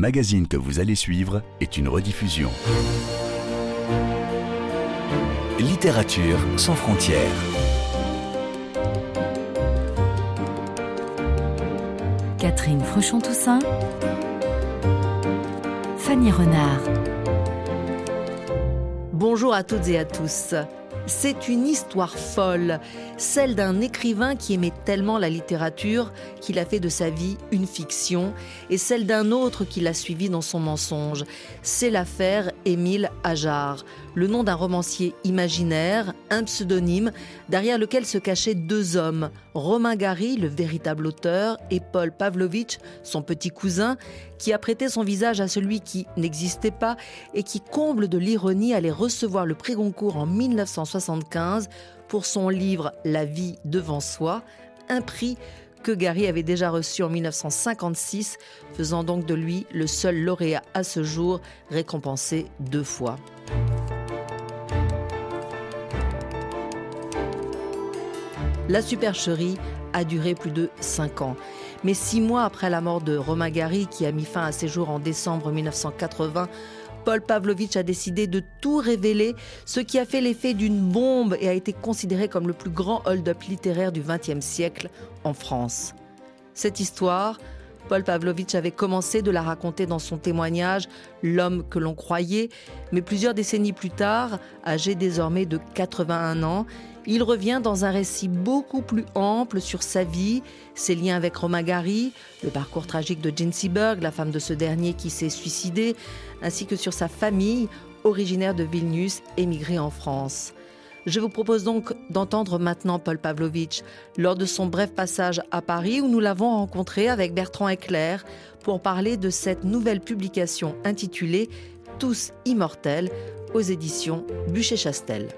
magazine que vous allez suivre est une rediffusion. Littérature sans frontières. Catherine Fruchon-Toussaint. Fanny Renard. Bonjour à toutes et à tous. C'est une histoire folle, celle d'un écrivain qui aimait tellement la littérature qu'il a fait de sa vie une fiction, et celle d'un autre qui l'a suivi dans son mensonge. C'est l'affaire Émile Ajar, le nom d'un romancier imaginaire, un pseudonyme, derrière lequel se cachaient deux hommes, Romain Gary, le véritable auteur, et Paul Pavlovitch, son petit cousin, qui a prêté son visage à celui qui n'existait pas et qui, comble de l'ironie, allait recevoir le prix Goncourt en 1975 pour son livre La vie devant soi, un prix que Gary avait déjà reçu en 1956, faisant donc de lui le seul lauréat à ce jour récompensé deux fois. La supercherie a duré plus de cinq ans. Mais six mois après la mort de Romain Gary, qui a mis fin à ses jours en décembre 1980, Paul Pavlovitch a décidé de tout révéler, ce qui a fait l'effet d'une bombe et a été considéré comme le plus grand hold-up littéraire du XXe siècle en France. Cette histoire, Paul Pavlovitch avait commencé de la raconter dans son témoignage L'homme que l'on croyait, mais plusieurs décennies plus tard, âgé désormais de 81 ans, il revient dans un récit beaucoup plus ample sur sa vie, ses liens avec Romain Gary, le parcours tragique de Jane Seberg, la femme de ce dernier qui s'est suicidée, ainsi que sur sa famille, originaire de Vilnius, émigrée en France. Je vous propose donc d'entendre maintenant Paul Pavlovitch lors de son bref passage à Paris où nous l'avons rencontré avec Bertrand Eclair pour parler de cette nouvelle publication intitulée Tous immortels aux éditions Bûcher-Chastel.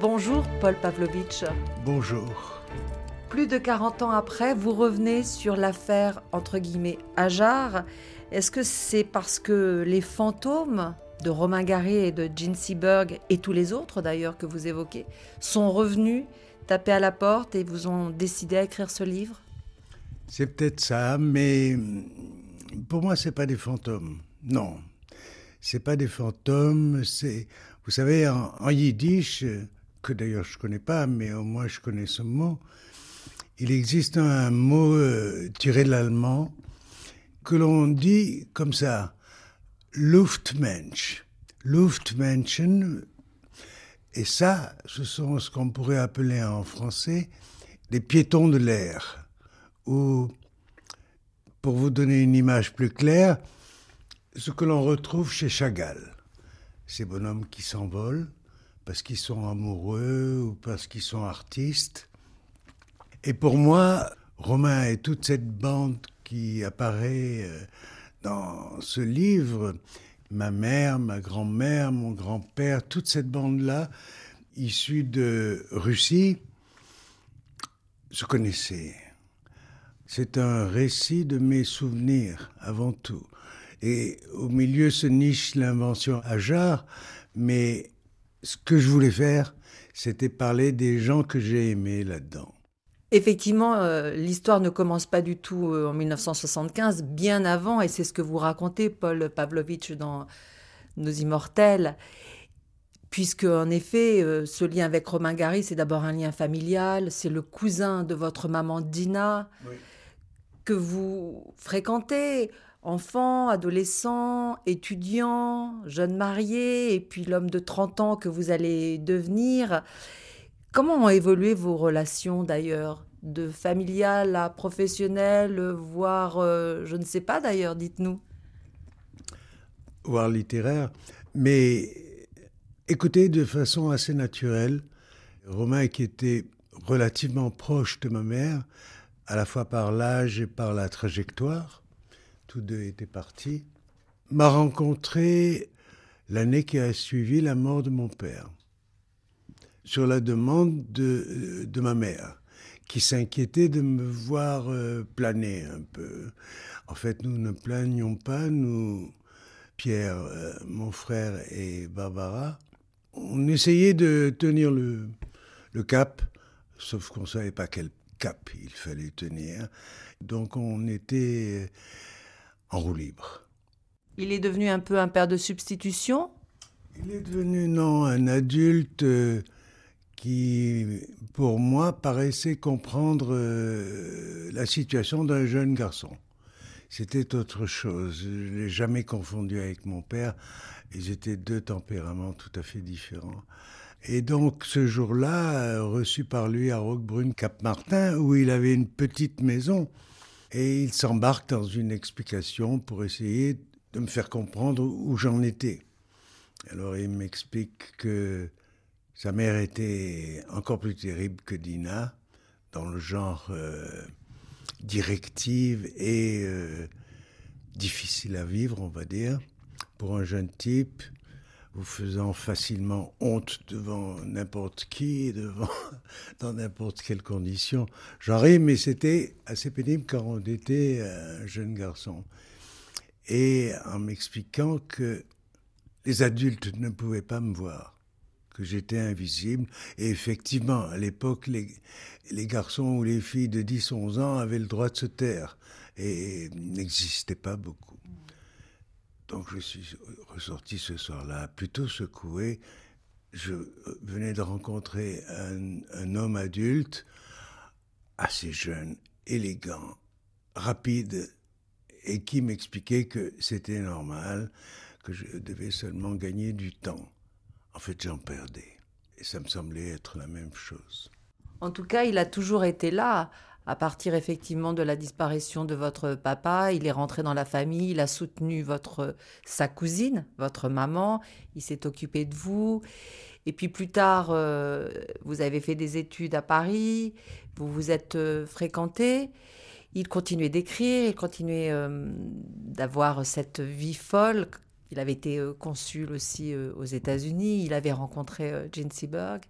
Bonjour Paul Pavlovitch. Bonjour. Plus de 40 ans après, vous revenez sur l'affaire entre guillemets Ajar. Est-ce que c'est parce que les fantômes de Romain Gary et de Gene Seberg et tous les autres d'ailleurs que vous évoquez sont revenus taper à la porte et vous ont décidé à écrire ce livre? C'est peut-être ça, mais pour moi c'est pas des fantômes. Non, c'est pas des fantômes. C'est, vous savez, en, yiddish, que d'ailleurs je connais pas, mais au moins je connais ce mot. Il existe un mot euh, tiré de l'allemand que l'on dit comme ça, Luftmensch. Luftmenschen, et ça, ce sont ce qu'on pourrait appeler en français des piétons de l'air. Ou, pour vous donner une image plus claire, ce que l'on retrouve chez Chagall. Ces bonhommes qui s'envolent, parce qu'ils sont amoureux ou parce qu'ils sont artistes. Et pour moi, Romain et toute cette bande qui apparaît euh, dans ce livre, ma mère, ma grand-mère, mon grand-père, toute cette bande-là, issue de Russie, se connaissait. C'est un récit de mes souvenirs avant tout. Et au milieu se niche l'invention Ajar, mais ce que je voulais faire, c'était parler des gens que j'ai aimés là-dedans. Effectivement, euh, l'histoire ne commence pas du tout euh, en 1975, bien avant, et c'est ce que vous racontez, Paul Pavlovitch, dans Nos Immortels, puisque en effet, euh, ce lien avec Romain Gary, c'est d'abord un lien familial, c'est le cousin de votre maman Dina, Oui. que vous fréquentez enfant, adolescent, étudiant, jeune marié, et puis l'homme de 30 ans que vous allez devenir. Comment ont évolué vos relations d'ailleurs De familial à professionnel, voire, euh, je ne sais pas d'ailleurs, dites-nous. voire littéraire, mais écoutez de façon assez naturelle. Romain, qui était relativement proche de ma mère, à la fois par l'âge et par la trajectoire, tous deux étaient partis, m'a rencontré l'année qui a suivi la mort de mon père, sur la demande de, de ma mère, qui s'inquiétait de me voir euh, planer un peu. En fait, nous ne planions pas, nous, Pierre, euh, mon frère et Barbara, on essayait de tenir le, le cap, sauf qu'on ne savait pas quel cap, il fallait tenir. Donc on était en roue libre. Il est devenu un peu un père de substitution? Il est devenu, non, un adulte euh, qui, pour moi, paraissait comprendre euh, la situation d'un jeune garçon. C'était autre chose. Je ne l'ai jamais confondu avec mon père. Ils étaient deux tempéraments tout à fait différents. Et donc ce jour-là, euh, reçu par lui à Roquebrune Cap Martin, où il avait une petite maison, et il s'embarque dans une explication pour essayer de me faire comprendre où j'en étais. Alors il m'explique que sa mère était encore plus terrible que Dina, dans le genre euh, directive et euh, difficile à vivre, on va dire, pour un jeune type, vous faisant facilement honte devant n'importe qui, devant, dans n'importe quelle condition. Ris, mais c'était assez pénible quand on était un jeune garçon. Et en m'expliquant que les adultes ne pouvaient pas me voir que j'étais invisible. Et effectivement, à l'époque, les, garçons ou les filles de 10-11 ans avaient le droit de se taire et n'existaient pas beaucoup. Donc je suis ressorti ce soir-là, plutôt secoué. Je venais de rencontrer un homme adulte, assez jeune, élégant, rapide, et qui m'expliquait que c'était normal, que je devais seulement gagner du temps. En fait, j'en perdais. Et ça me semblait être la même chose. En tout cas, il a toujours été là. À partir effectivement de la disparition de votre papa, il est rentré dans la famille, il a soutenu votre sa cousine, votre maman, il s'est occupé de vous. Et puis plus tard, euh, vous avez fait des études à Paris, vous vous êtes euh, fréquenté. Il continuait d'écrire, il continuait euh, d'avoir cette vie folle. Il avait été euh, consul aussi euh, aux États-Unis, il avait rencontré Gene Seberg.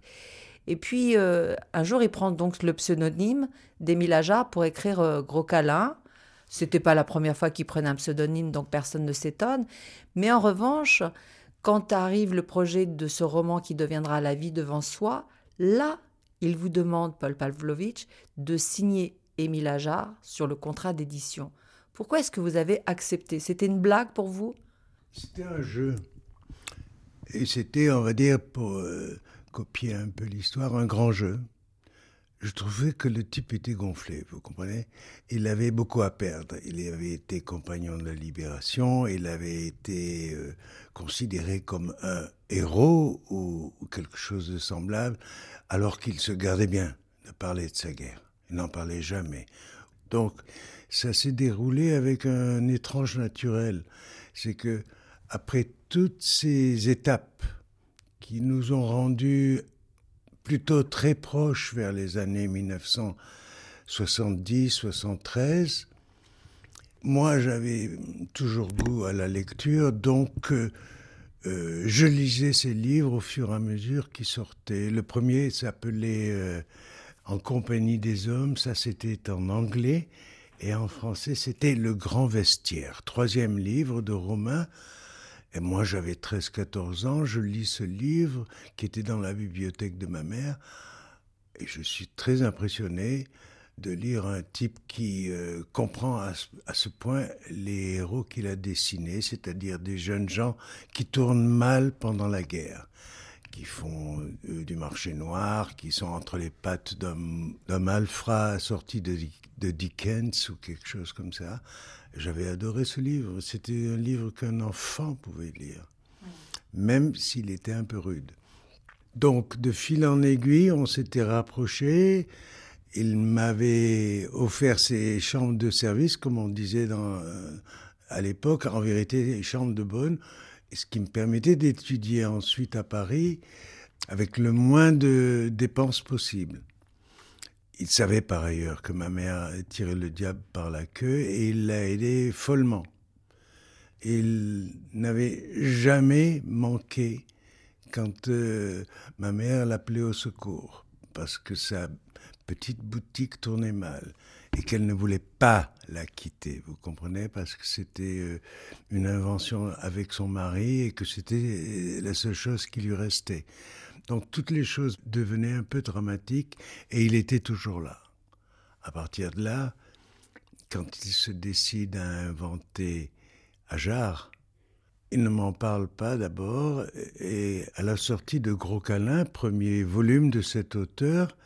Et puis, un jour, il prend donc le pseudonyme d'Émile Ajar pour écrire Gros câlin. C'était pas la première fois qu'il prenait un pseudonyme, donc personne ne s'étonne. Mais en revanche, quand arrive le projet de ce roman qui deviendra La vie devant soi, là, il vous demande, Paul Pavlovitch, de signer Émile Ajar sur le contrat d'édition. Pourquoi est-ce que vous avez accepté? C'était une blague pour vous? C'était un jeu. Et c'était, on va dire, pour euh, copier un peu l'histoire, un grand jeu. Je trouvais que le type était gonflé, vous comprenez? Il avait beaucoup à perdre. Il avait été compagnon de la libération, il avait été euh, considéré comme un héros ou, ou quelque chose de semblable, alors qu'il se gardait bien de parler de sa guerre. Il n'en parlait jamais. Donc, ça s'est déroulé avec un étrange naturel. C'est que, après toutes ces étapes qui nous ont rendus plutôt très proches vers les années 1970-73, moi j'avais toujours goût à la lecture, donc euh, euh, je lisais ces livres au fur et à mesure qu'ils sortaient. Le premier s'appelait euh, en compagnie des hommes, ça c'était en anglais, et en français c'était Le Grand Vestiaire, troisième livre de Romain. Et moi j'avais 13-14 ans, je lis ce livre qui était dans la bibliothèque de ma mère, et je suis très impressionné de lire un type qui euh, comprend à ce, à ce, point les héros qu'il a dessinés, c'est-à-dire des jeunes gens qui tournent mal pendant la guerre qui font euh, du marché noir, qui sont entre les pattes d'un malfrat sorti de, de, Dickens ou quelque chose comme ça. J'avais adoré ce livre. C'était un livre qu'un enfant pouvait lire, même s'il était un peu rude. Donc, de fil en aiguille, on s'était rapprochés. Il m'avait offert ses chambres de service, comme on disait euh, à l'époque, en vérité, les chambres de bonne ce qui me permettait d'étudier ensuite à Paris avec le moins de dépenses possible. Il savait par ailleurs que ma mère tirait le diable par la queue et il l'a aidé follement. Il n'avait jamais manqué quand euh, ma mère l'appelait au secours parce que sa petite boutique tournait mal et qu'elle ne voulait pas la quitter, vous comprenez, parce que c'était euh, une invention avec son mari et que c'était euh, la seule chose qui lui restait. Donc toutes les choses devenaient un peu dramatiques et il était toujours là. à partir de là, quand il se décide à inventer Ajar, il ne m'en parle pas d'abord, et à la sortie de Gros Câlin, premier volume de cet auteur,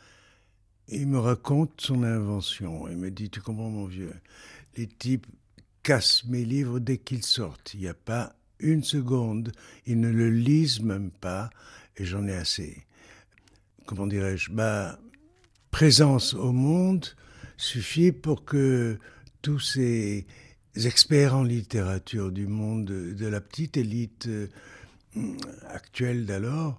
il me raconte son invention. Il me dit, tu comprends mon vieux, les types cassent mes livres dès qu'ils sortent. Il n'y a pas une seconde, ils ne le lisent même pas, et j'en ai assez. Comment dirais-je? Bah, Présence au monde suffit pour que tous ces experts en littérature du monde de la petite élite euh, actuelle d'alors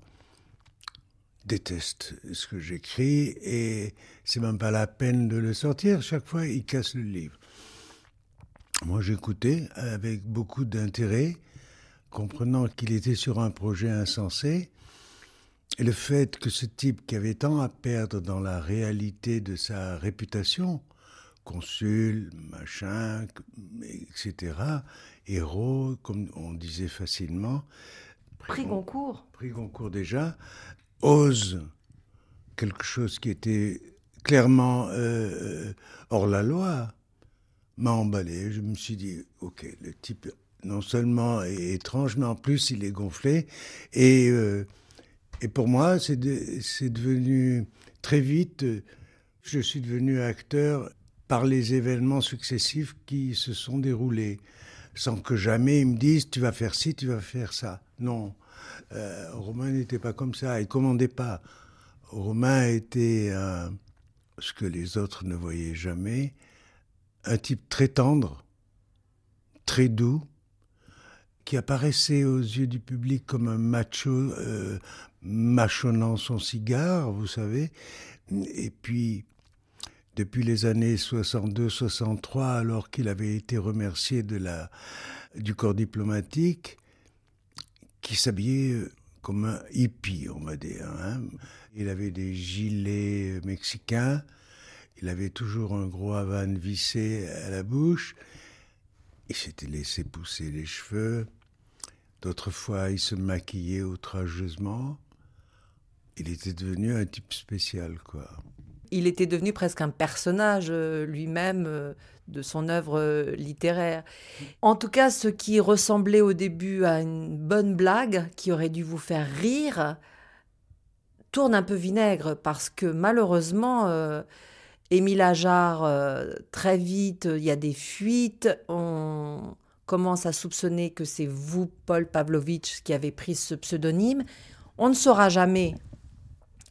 détestent ce que j'écris et c'est même pas la peine de le sortir. Chaque fois, ils cassent le livre. Moi, j'écoutais avec beaucoup d'intérêt, comprenant qu'il était sur un projet insensé. Et le fait que ce type qui avait tant à perdre dans la réalité de sa réputation, consul, machin, etc., héros, comme on disait facilement. Prix Goncourt. Prix Goncourt déjà, ose quelque chose qui était clairement euh, hors la loi, m'a emballé. Je me suis dit, ok, le type non seulement est étrange, mais en plus il est gonflé. Et, euh, et pour moi, c'est devenu très vite, je suis devenu acteur par les événements successifs qui se sont déroulés, sans que jamais ils me disent tu vas faire ci, tu vas faire ça. Non, euh, Romain n'était pas comme ça, il commandait pas. Romain était ce que les autres ne voyaient jamais, un type très tendre, très doux, qui apparaissait aux yeux du public comme un macho euh, mâchonnant son cigare, vous savez. Et puis, depuis les années 62-63, alors qu'il avait été remercié de la, du corps diplomatique, qui s'habillait euh, comme un hippie, on va dire. Hein. Il avait des gilets mexicains, il avait toujours un gros havane vissé à la bouche, il s'était laissé pousser les cheveux, d'autres fois il se maquillait outrageusement. Il était devenu un type spécial, quoi il était devenu presque un personnage euh, lui-même euh, de son œuvre euh, littéraire. En tout cas, ce qui ressemblait au début à une bonne blague qui aurait dû vous faire rire tourne un peu vinaigre parce que malheureusement, Émile Ajar, très vite, il y a des fuites, on commence à soupçonner que c'est vous, Paul Pavlovitch, qui avez pris ce pseudonyme. On ne saura jamais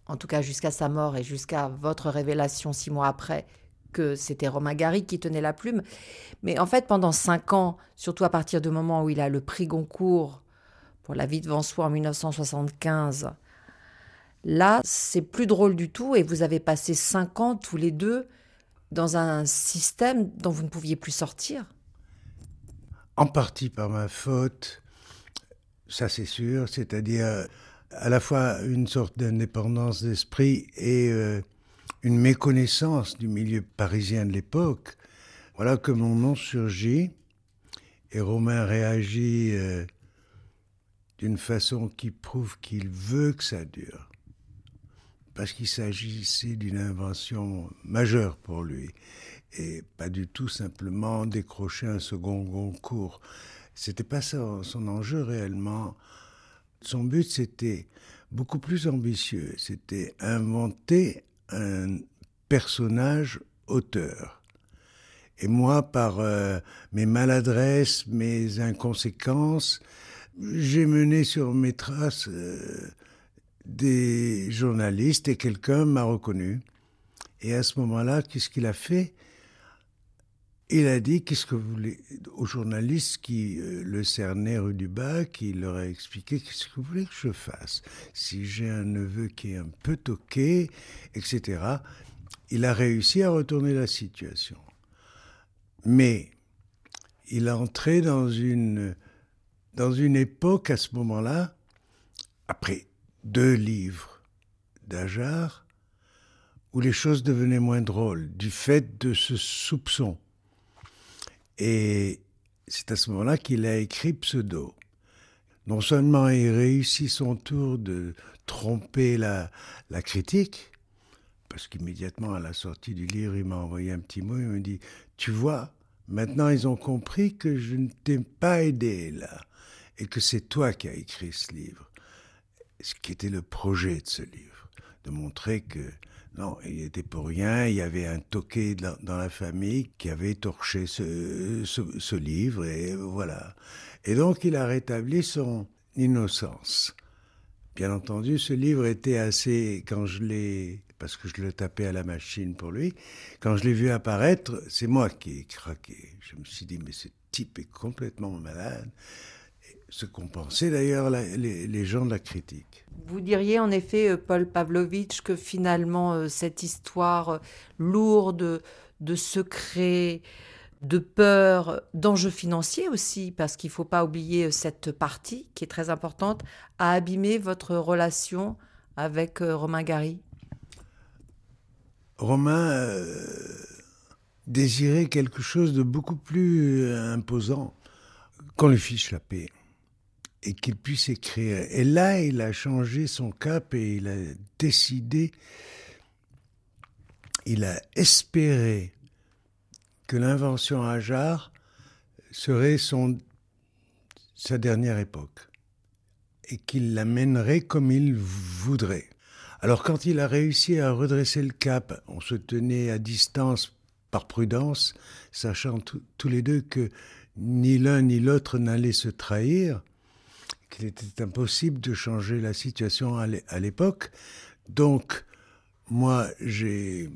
en tout cas jusqu'à sa mort et jusqu'à votre révélation six mois après, que c'était Romain Gary qui tenait la plume. Mais en fait, pendant cinq ans, surtout à partir du moment où il a le prix Goncourt pour La vie devant soi en 1975, là, c'est plus drôle du tout et vous avez passé cinq ans tous les deux dans un système dont vous ne pouviez plus sortir. En partie par ma faute, ça c'est sûr, c'est-à-dire à la fois une sorte d'indépendance d'esprit et euh, une méconnaissance du milieu parisien de l'époque. Voilà que mon nom surgit et Romain réagit euh, d'une façon qui prouve qu'il veut que ça dure. Parce qu'il s'agissait d'une invention majeure pour lui et pas du tout simplement décrocher un second concours. C'était pas son enjeu réellement. Son but, c'était beaucoup plus ambitieux. C'était inventer un personnage auteur. Et moi, par euh, mes maladresses, mes inconséquences, j'ai mené sur mes traces euh, des journalistes et quelqu'un m'a reconnu. Et à ce moment-là, qu'est-ce qu'il a fait? Il a dit qu'est-ce que vous voulez aux journalistes qui euh, le cernaient rue du Bac, il leur a expliqué qu'est-ce que vous voulez que je fasse si j'ai un neveu qui est un peu toqué, etc. Il a réussi à retourner la situation, mais il a entré dans une dans une époque à ce moment-là, après deux livres d'Ajar, où les choses devenaient moins drôles du fait de ce soupçon et c'est à ce moment-là qu'il a écrit Pseudo. Non seulement il réussit son tour de tromper la, la critique, parce qu'immédiatement à la sortie du livre, il m'a envoyé un petit mot, il me dit, tu vois, maintenant ils ont compris que je ne t'ai pas aidé là, et que c'est toi qui as écrit ce livre. Ce qui était le projet de ce livre, de montrer que non, il était pour rien. Il y avait un toqué dans la famille qui avait torché ce, ce, livre, et voilà. Et donc, il a rétabli son innocence. Bien entendu, ce livre était assez, quand je l'ai, parce que je le tapais à la machine pour lui, quand je l'ai vu apparaître, c'est moi qui ai craqué. Je me suis dit, mais ce type est complètement malade ce qu'ont pensé d'ailleurs les, gens de la critique. Vous diriez en effet, euh, Paul Pavlovitch, que finalement euh, cette histoire euh, lourde de secrets, de peur, d'enjeux financiers aussi, parce qu'il ne faut pas oublier cette partie qui est très importante, a abîmé votre relation avec Romain Gary Romain désirait quelque chose de beaucoup plus imposant qu'on lui fiche la paix et qu'il puisse écrire. Et là, il a changé son cap et il a décidé, il a espéré que l'invention Hajar serait son, sa dernière époque et qu'il l'amènerait comme il voudrait. Alors quand il a réussi à redresser le cap, on se tenait à distance par prudence, sachant tous les deux que ni l'un ni l'autre n'allait se trahir, qu'il était impossible de changer la situation à l'époque. Donc, moi, j'ai,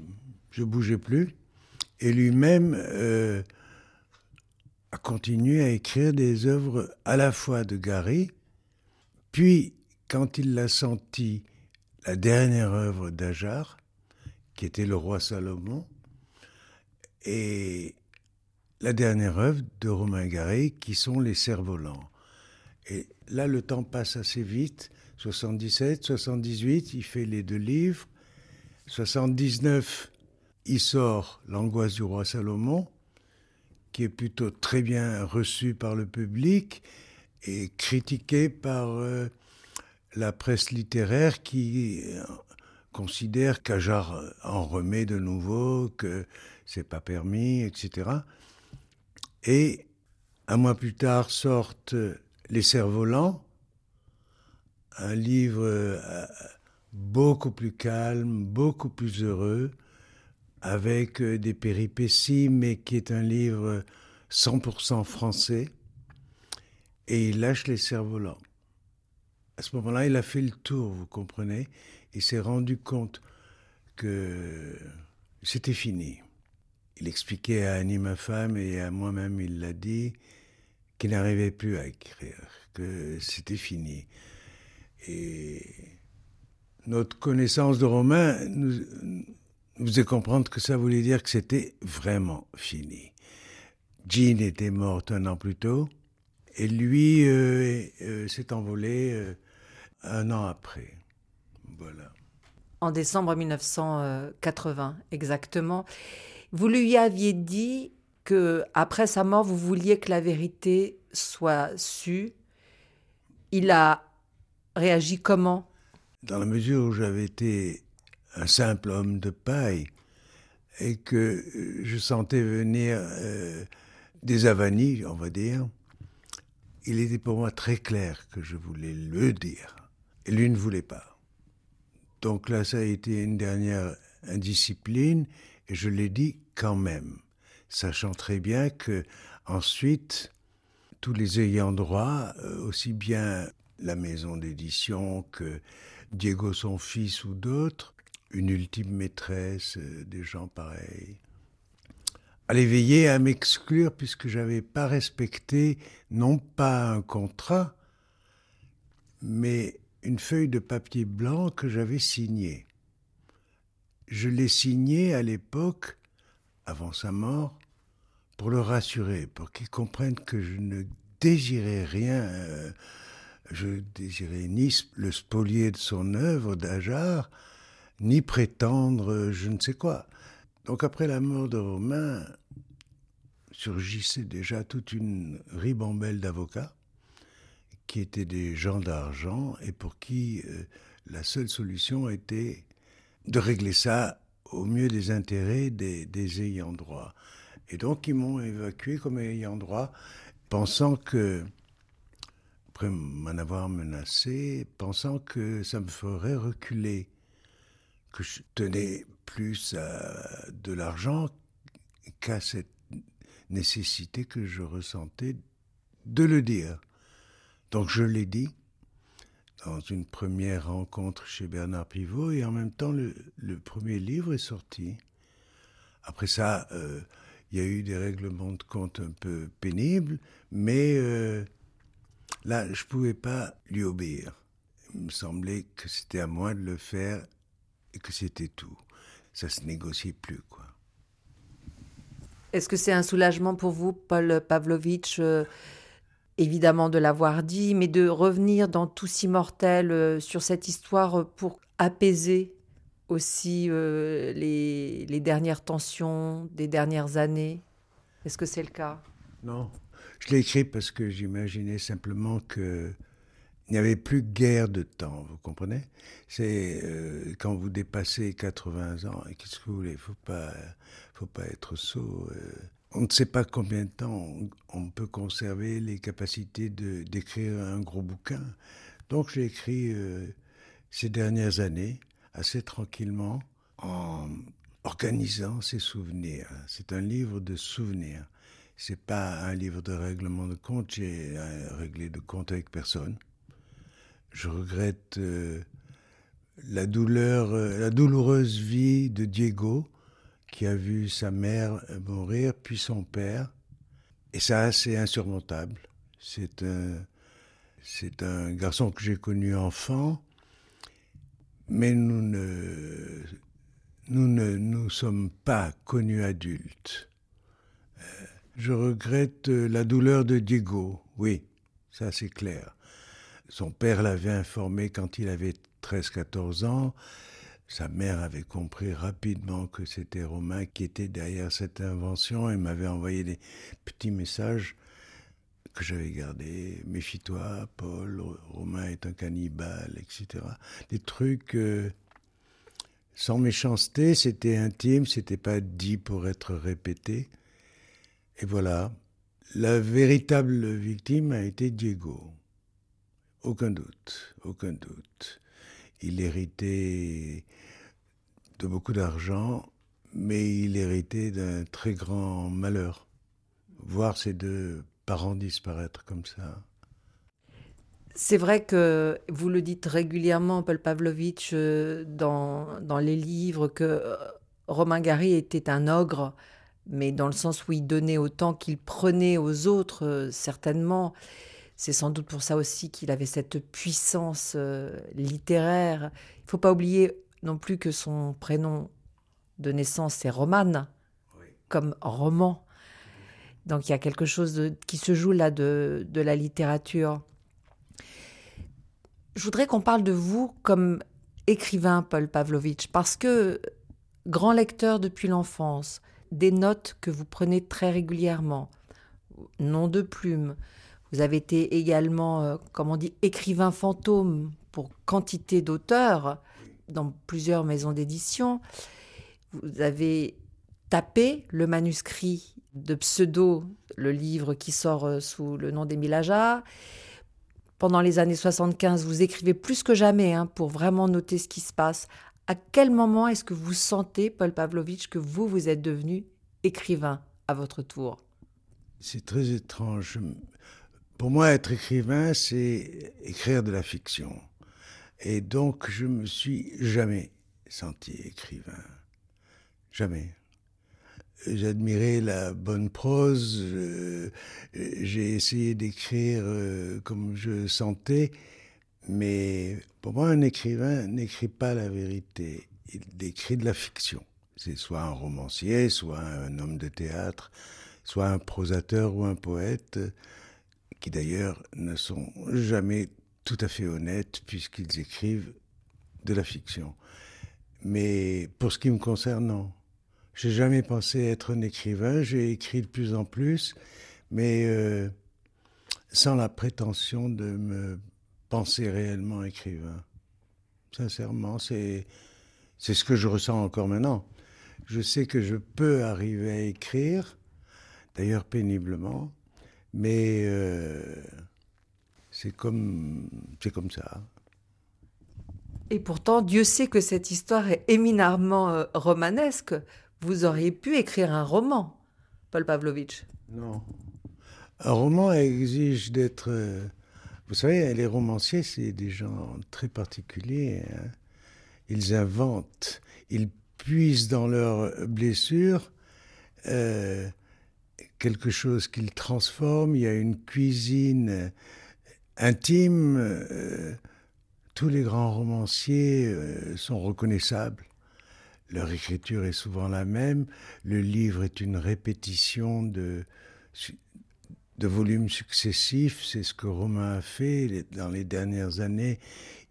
je bougeais plus. Et lui-même euh, a continué à écrire des œuvres à la fois de Gary, puis, quand il l'a senti, la dernière œuvre d'Ajar, qui était Le Roi Salomon, et la dernière œuvre de Romain Gary, qui sont Les Cerfs-Volants. Et là, le temps passe assez vite. 77, 78, il fait les deux livres. 79, il sort L'angoisse du roi Salomon, qui est plutôt très bien reçu par le public et critiqué par euh, la presse littéraire qui euh, considère qu'Ajar en remet de nouveau, que c'est pas permis, etc. Et un mois plus tard sortent les cerfs-volants, un livre euh, beaucoup plus calme, beaucoup plus heureux, avec euh, des péripéties, mais qui est un livre 100% français. Et il lâche les cerfs-volants. À ce moment-là, il a fait le tour, vous comprenez. Il s'est rendu compte que c'était fini. Il expliquait à Annie, ma femme, et à moi-même, il l'a dit, qu'il n'arrivait plus à écrire, que c'était fini. Et notre connaissance de Romain nous, nous faisait comprendre que ça voulait dire que c'était vraiment fini. Jean était morte un an plus tôt, et lui euh, euh, s'est envolé euh, un an après. Voilà. En décembre 1980, exactement. Vous lui aviez dit que après sa mort, vous vouliez que la vérité soit sue. Il a réagi comment? Dans la mesure où j'avais été un simple homme de paille et que je sentais venir euh, des avanies, on va dire, il était pour moi très clair que je voulais le dire. Et lui ne voulait pas. Donc là, ça a été une dernière indiscipline et je l'ai dit quand même sachant très bien que ensuite tous les ayants droit, euh, aussi bien la maison d'édition que Diego son fils ou d'autres, une ultime maîtresse, euh, des gens pareils, allaient veiller à m'exclure puisque j'avais pas respecté non pas un contrat, mais une feuille de papier blanc que j'avais signée. Je l'ai signée à l'époque avant sa mort, pour le rassurer, pour qu'il comprenne que je ne désirais rien. Euh, je désirais ni le spolier de son œuvre d'Ajar, ni prétendre je ne sais quoi. Donc après la mort de Romain, surgissait déjà toute une ribambelle d'avocats qui étaient des gens d'argent et pour qui euh, la seule solution était de régler ça au mieux des intérêts des, ayants droit. Et donc ils m'ont évacué comme ayant droit, pensant que, après m'en avoir menacé, pensant que ça me ferait reculer, que je tenais plus à de l'argent qu'à cette nécessité que je ressentais de le dire. Donc je l'ai dit dans une première rencontre chez Bernard Pivot et en même temps le, premier livre est sorti. Après ça, euh, il y a eu des règlements de compte un peu pénibles, mais euh, là, je ne pouvais pas lui obéir. Il me semblait que c'était à moi de le faire et que c'était tout. Ça se négociait plus, quoi. Est-ce que c'est un soulagement pour vous, Paul Pavlovitch, euh, évidemment de l'avoir dit, mais de revenir dans Tous Immortels euh, sur cette histoire pour apaiser aussi euh, les, dernières tensions des dernières années Est-ce que c'est le cas? Non. Je l'ai écrit parce que j'imaginais simplement que il n'y avait plus guère de temps, vous comprenez? C'est euh, quand vous dépassez 80 ans, et qu'est-ce que vous voulez? Il faut pas, faut pas être sot. euh. On ne sait pas combien de temps on, peut conserver les capacités d'écrire un gros bouquin. Donc j'ai écrit euh, ces dernières années assez tranquillement en organisant ses souvenirs. C'est un livre de souvenirs. C'est pas un livre de règlement de compte. J'ai euh, réglé de compte avec personne. Je regrette euh, la douleur, la douloureuse vie de Diego, qui a vu sa mère mourir, puis son père. Et ça, c'est insurmontable. C'est un, c'est un garçon que j'ai connu enfant, mais nous ne, nous ne nous sommes pas connus adultes. Euh, je regrette euh, la douleur de Diego, oui, ça c'est clair. Son père l'avait informé quand il avait 13-14 ans. Sa mère avait compris rapidement que c'était Romain qui était derrière cette invention et m'avait envoyé des petits messages que j'avais gardés. Méfie-toi, Paul, Romain est un cannibale, etc. Des trucs euh, sans méchanceté, c'était intime, c'était pas dit pour être répété. Et voilà, la véritable victime a été Diego. Aucun doute, aucun doute. Il héritait de beaucoup d'argent, mais il héritait d'un très grand malheur. Voir ses deux parents disparaître comme ça. C'est vrai que vous le dites régulièrement, Paul Pavlovitch, euh, dans, dans les livres, que euh, Romain Gary était un ogre, mais dans le sens où il donnait autant qu'il prenait aux autres, euh, certainement. C'est sans doute pour ça aussi qu'il avait cette puissance euh, littéraire. Il ne faut pas oublier non plus que son prénom de naissance, c'est Romane, comme roman. Donc il y a quelque chose de- qui se joue là de, de la littérature. Je voudrais qu'on parle de vous comme écrivain, Paul Pavlovitch, parce que grand lecteur depuis l'enfance, des notes que vous prenez très régulièrement, nom de plume. Vous avez été également, euh, comme on dit, écrivain fantôme pour quantité d'auteurs dans plusieurs maisons d'édition. Vous avez tapé le manuscrit de Pseudo, le livre qui sort euh, sous le nom d'Émile Ajar. Pendant les années 75, vous écrivez plus que jamais hein, pour vraiment noter ce qui se passe. À quel moment est-ce que vous sentez, Paul Pavlovitch, que vous, vous êtes devenu écrivain à votre tour? C'est très étrange. Pour moi, être écrivain, c'est écrire de la fiction. Et donc, je me suis jamais senti écrivain. Jamais. J'admirais la bonne prose, euh, j'ai essayé d'écrire euh, comme je sentais, mais pour moi, un écrivain n'écrit pas la vérité, il écrit de la fiction. C'est soit un romancier, soit un homme de théâtre, soit un prosateur ou un poète, qui d'ailleurs ne sont jamais tout à fait honnêtes puisqu'ils écrivent de la fiction. Mais pour ce qui me concerne, non. J'ai jamais pensé être un écrivain, j'ai écrit de plus en plus, mais euh, sans la prétention de me penser réellement écrivain. Sincèrement, c'est c'est ce que je ressens encore maintenant. Je sais que je peux arriver à écrire, d'ailleurs péniblement, mais euh, c'est comme, c'est comme ça. Et pourtant, Dieu sait que cette histoire est éminemment euh, romanesque. Vous auriez pu écrire un roman, Paul Pavlovitch. Non. Un roman exige d'être... euh, vous savez, les romanciers, c'est des gens très particuliers. hein. Ils inventent, ils puisent dans leurs blessures euh, quelque chose qu'ils transforment. Il y a une cuisine euh, intime. euh, tous les grands romanciers euh, sont reconnaissables. Leur écriture est souvent la même. Le livre est une répétition de, de volumes successifs. C'est ce que Romain a fait dans les dernières années.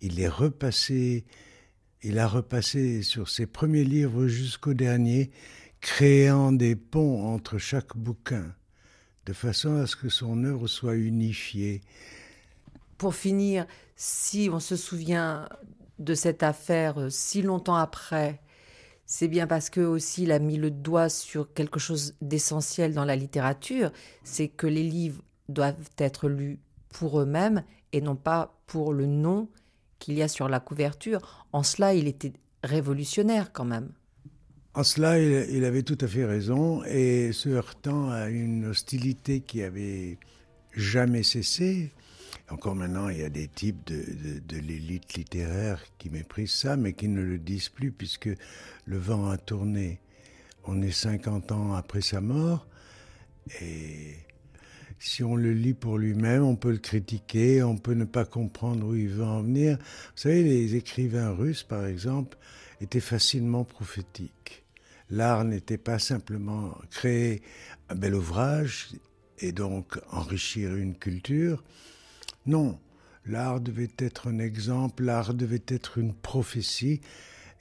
Il est repassé, il a repassé sur ses premiers livres jusqu'au dernier, créant des ponts entre chaque bouquin, de façon à ce que son œuvre soit unifiée. Pour finir, si on se souvient de cette affaire euh, si longtemps après, c'est bien parce que aussi il a mis le doigt sur quelque chose d'essentiel dans la littérature, c'est que les livres doivent être lus pour eux-mêmes et non pas pour le nom qu'il y a sur la couverture. En cela, il était révolutionnaire quand même. En cela, il, avait tout à fait raison, et se heurtant à une hostilité qui avait jamais cessé. Encore maintenant, il y a des types de, de- de l'élite littéraire qui méprisent ça, mais qui ne le disent plus, puisque le vent a tourné. On est 50 ans après sa mort, et si on le lit pour lui-même, on peut le critiquer, on peut ne pas comprendre où il veut en venir. Vous savez, les écrivains russes, par exemple, étaient facilement prophétiques. L'art n'était pas simplement créer un bel ouvrage et donc enrichir une culture. Non, l'art devait être un exemple, l'art devait être une prophétie,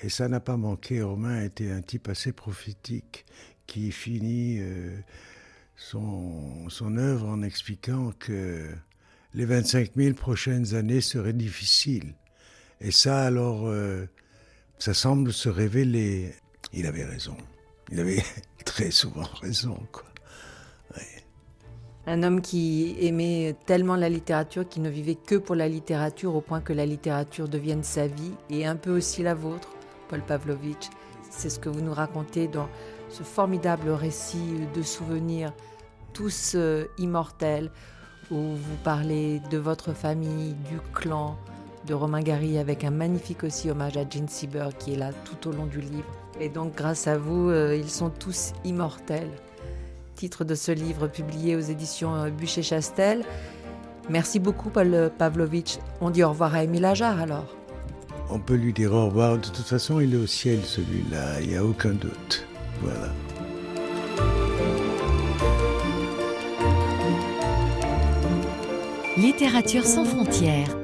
et ça n'a pas manqué. Romain était un type assez prophétique qui finit euh, son, son œuvre en expliquant que les 25 000 prochaines années seraient difficiles. Et ça, alors, euh, ça semble se révéler. Il avait raison. Il avait très souvent raison, quoi. Un homme qui aimait tellement la littérature qu'il ne vivait que pour la littérature au point que la littérature devienne sa vie et un peu aussi la vôtre, Paul Pavlovitch. C'est ce que vous nous racontez dans ce formidable récit de souvenirs, tous euh, immortels, où vous parlez de votre famille, du clan, de Romain Gary avec un magnifique aussi hommage à Gene Sieber qui est là tout au long du livre. Et donc grâce à vous, euh, ils sont tous immortels titre de ce livre publié aux éditions euh, Bûcher-Chastel. Merci beaucoup, Paul Pavlovitch. On dit au revoir à Émile Ajar alors. On peut lui dire au revoir. De toute façon, il est au ciel, celui-là. Il n'y a aucun doute. Voilà. Littérature sans frontières.